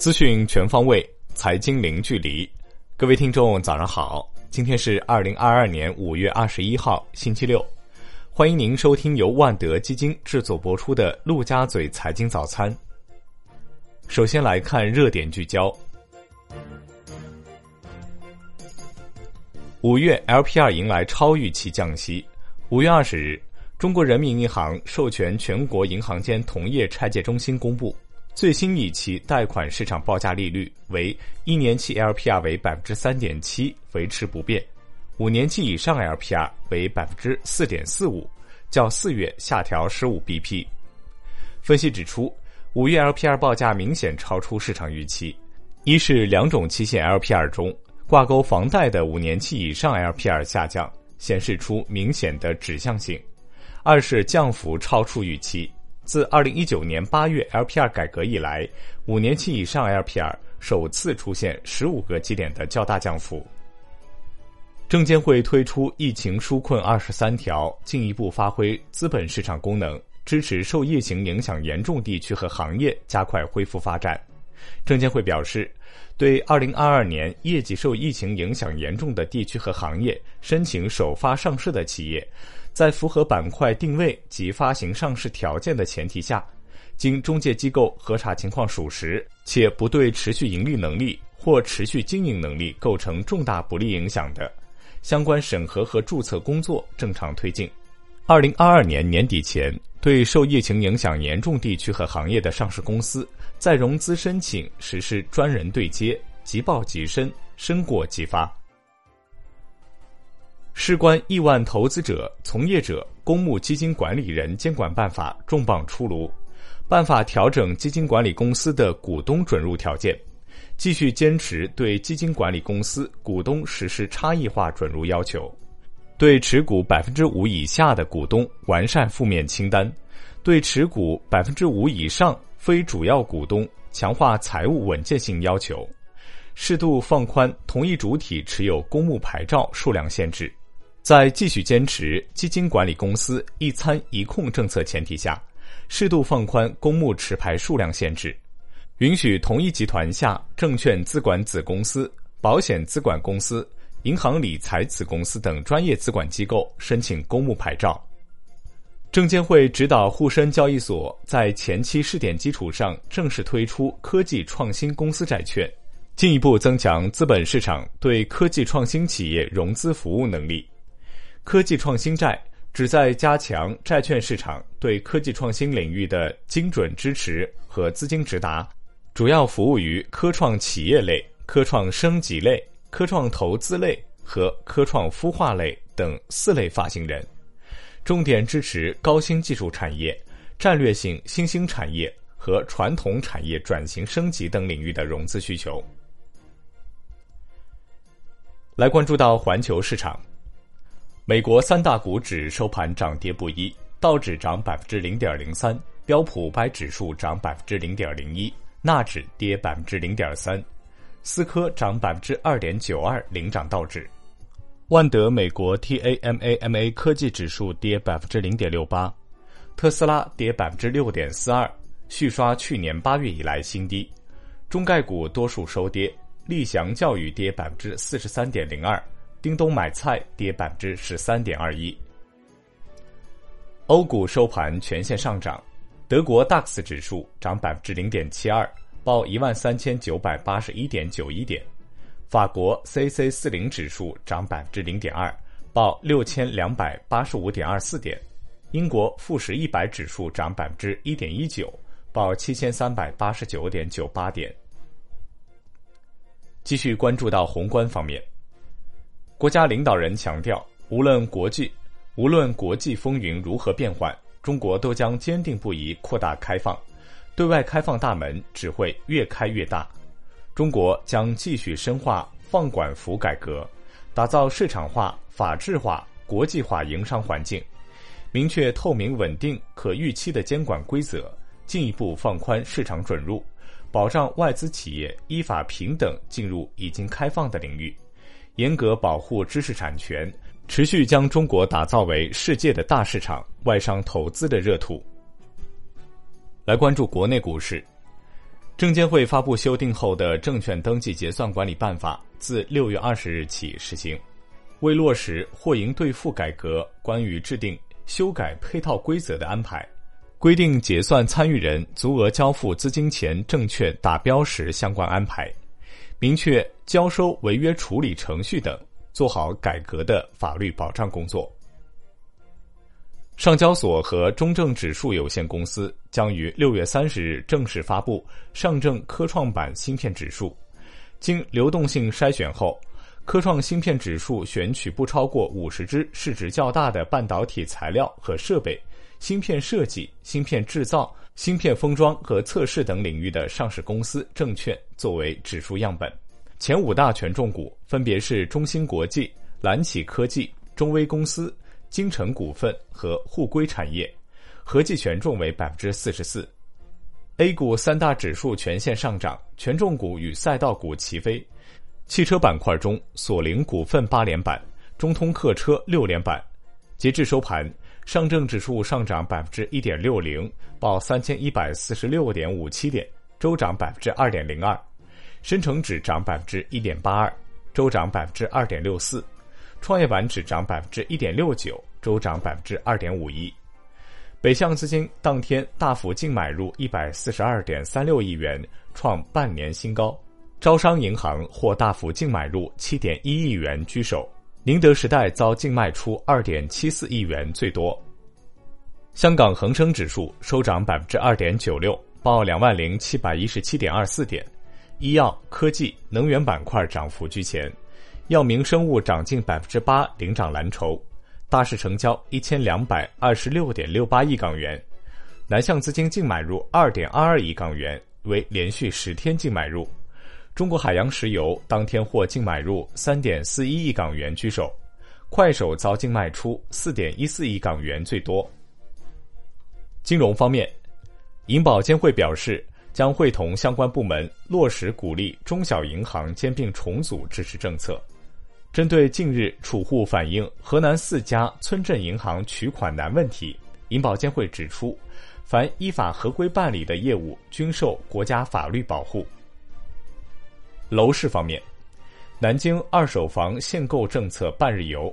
资讯全方位，财经零距离。各位听众，早上好！今天是二零二二年五月二十一号，星期六。欢迎您收听由万德基金制作播出的《陆家嘴财经早餐》。首先来看热点聚焦。五月 LPR 迎来超预期降息。五月二十日，中国人民银行授权全国银行间同业拆借中心公布。最新一期贷款市场报价利率为一年期 LPR 为百分之三点七，维持不变；五年期以上 LPR 为百分之四点四五，较四月下调十五 BP。分析指出，五月 LPR 报价明显超出市场预期，一是两种期限 LPR 中挂钩房贷的五年期以上 LPR 下降，显示出明显的指向性；二是降幅超出预期。自二零一九年八月 LPR 改革以来，五年期以上 LPR 首次出现十五个基点的较大降幅。证监会推出疫情纾困二十三条，进一步发挥资本市场功能，支持受疫情影响严重地区和行业加快恢复发展。证监会表示，对二零二二年业绩受疫情影响严重的地区和行业申请首发上市的企业。在符合板块定位及发行上市条件的前提下，经中介机构核查情况属实，且不对持续盈利能力或持续经营能力构成重大不利影响的，相关审核和注册工作正常推进。二零二二年年底前，对受疫情影响严重地区和行业的上市公司，在融资申请实施专人对接，即报即申，申过即发。事关亿万投资者、从业者、公募基金管理人监管办法重磅出炉，办法调整基金管理公司的股东准入条件，继续坚持对基金管理公司股东实施差异化准入要求，对持股百分之五以下的股东完善负面清单，对持股百分之五以上非主要股东强化财务稳健性要求，适度放宽同一主体持有公募牌照数量限制。在继续坚持基金管理公司一参一控政策前提下，适度放宽公募持牌数量限制，允许同一集团下证券资管子公司、保险资管公司、银行理财子公司等专业资管机构申请公募牌照。证监会指导沪深交易所，在前期试点基础上正式推出科技创新公司债券，进一步增强资本市场对科技创新企业融资服务能力。科技创新债旨在加强债券市场对科技创新领域的精准支持和资金直达，主要服务于科创企业类、科创升级类、科创投资类和科创孵化类等四类发行人，重点支持高新技术产业、战略性新兴产业和传统产业转型升级等领域的融资需求。来关注到环球市场。美国三大股指收盘涨跌不一，道指涨百分之零点零三，标普五百指数涨百分之零点零一，纳指跌百分之零点三，思科涨百分之二点九二，领涨道指。万德美国 TAMAMA 科技指数跌百分之零点六八，特斯拉跌百分之六点四二，续刷去年八月以来新低。中概股多数收跌，立翔教育跌百分之四十三点零二。叮咚买菜跌百分之十三点二一，欧股收盘全线上涨，德国 DAX 指数涨百分之零点七二，报一万三千九百八十一点九一点；法国 CAC 四零指数涨百分之零点二，报六千两百八十五点二四点；英国富时一百指数涨百分之一点一九，报七千三百八十九点九八点。继续关注到宏观方面。国家领导人强调，无论国际无论国际风云如何变幻，中国都将坚定不移扩大开放，对外开放大门只会越开越大。中国将继续深化放管服改革，打造市场化、法治化、国际化营商环境，明确透明、稳定、可预期的监管规则，进一步放宽市场准入，保障外资企业依法平等进入已经开放的领域。严格保护知识产权，持续将中国打造为世界的大市场、外商投资的热土。来关注国内股市，证监会发布修订后的《证券登记结算管理办法》，自六月二十日起实行。为落实货银兑付改革关于制定修改配套规则的安排，规定结算参与人足额交付资金前证券达标时相关安排，明确交收违约处理程序等，做好改革的法律保障工作。上交所和中证指数有限公司将于六月三十日正式发布上证科创板芯片指数，经流动性筛选后。科创芯片指数选取不超过五十只市值较大的半导体材料和设备、芯片设计、芯片制造、芯片封装和测试等领域的上市公司证券作为指数样本。前五大权重股分别是中芯国际、蓝启科技、中微公司、金城股份和沪硅产业，合计权重为百分之四十四。A 股三大指数全线上涨，权重股与赛道股齐飞。汽车板块中，索菱股份八连板，中通客车六连板。截至收盘，上证指数上涨百分之一点六零，报三千一百四十六点五七点，周涨百分之二点零二；深成指涨百分之一点八二，周涨百分之二点六四；创业板指涨百分之一点六九，周涨百分之二点五一。北向资金当天大幅净买入一百四十二点三六亿元，创半年新高。招商银行或大幅净买入七点一亿元居首，宁德时代遭净卖出二点七四亿元最多。香港恒生指数收涨百分之二点九六，报两万零七百一十七点二四点。医药、科技、能源板块涨幅居前，药明生物涨近百分之八，领涨蓝筹。大市成交一千两百二十六点六八亿港元，南向资金净买入二点二二亿港元，为连续十天净买入。中国海洋石油当天获净买入三点四一亿港元居首，快手遭净卖出四点一四亿港元最多。金融方面，银保监会表示将会同相关部门落实鼓励中小银行兼并重组支持政策。针对近日储户反映河南四家村镇银行取款难问题，银保监会指出，凡依法合规办理的业务均受国家法律保护。楼市方面，南京二手房限购政策半日游。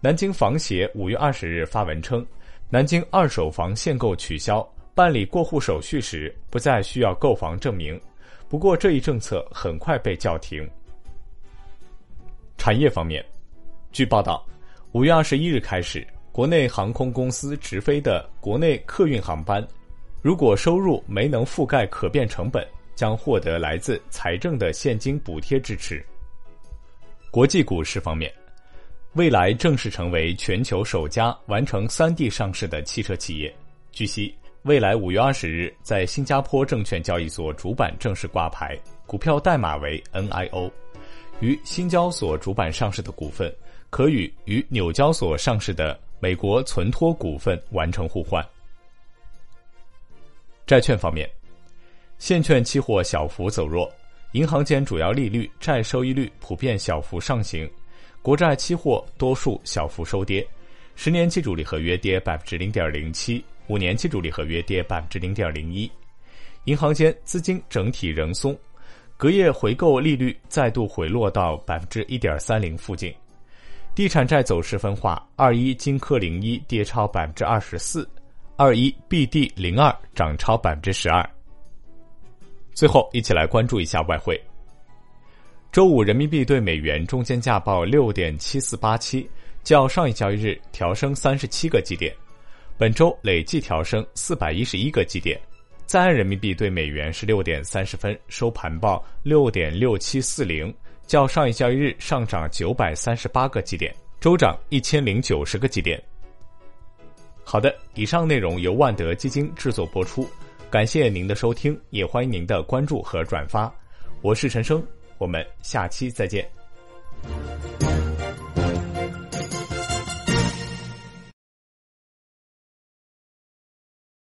南京房协五月二十日发文称，南京二手房限购取消，办理过户手续时不再需要购房证明。不过，这一政策很快被叫停。产业方面，据报道，五月二十一日开始，国内航空公司直飞的国内客运航班，如果收入没能覆盖可变成本。将获得来自财政的现金补贴支持。国际股市方面，蔚来正式成为全球首家完成三地上市的汽车企业。据悉，未来五月二十日在新加坡证券交易所主板正式挂牌，股票代码为 NIO。于新交所主板上市的股份，可与与纽交所上市的美国存托股份完成互换。债券方面。现券期货小幅走弱，银行间主要利率、债收益率普遍小幅上行，国债期货多数小幅收跌，十年期主力合约跌百分之零点零七，五年期主力合约跌百分之零点零一，银行间资金整体仍松，隔夜回购利率再度回落到百分之一点三零附近，地产债走势分化，二一金科零一跌超百分之二十四，二一 BD 零二涨超百分之十二。最后，一起来关注一下外汇。周五，人民币对美元中间价报六点七四八七，较上一交易日调升三十七个基点，本周累计调升四百一十一个基点。在岸人民币对美元是六点三十分收盘报六点六七四零，较上一交易日上涨九百三十八个基点，周涨一千零九十个基点。好的，以上内容由万德基金制作播出。感谢您的收听，也欢迎您的关注和转发。我是陈生，我们下期再见。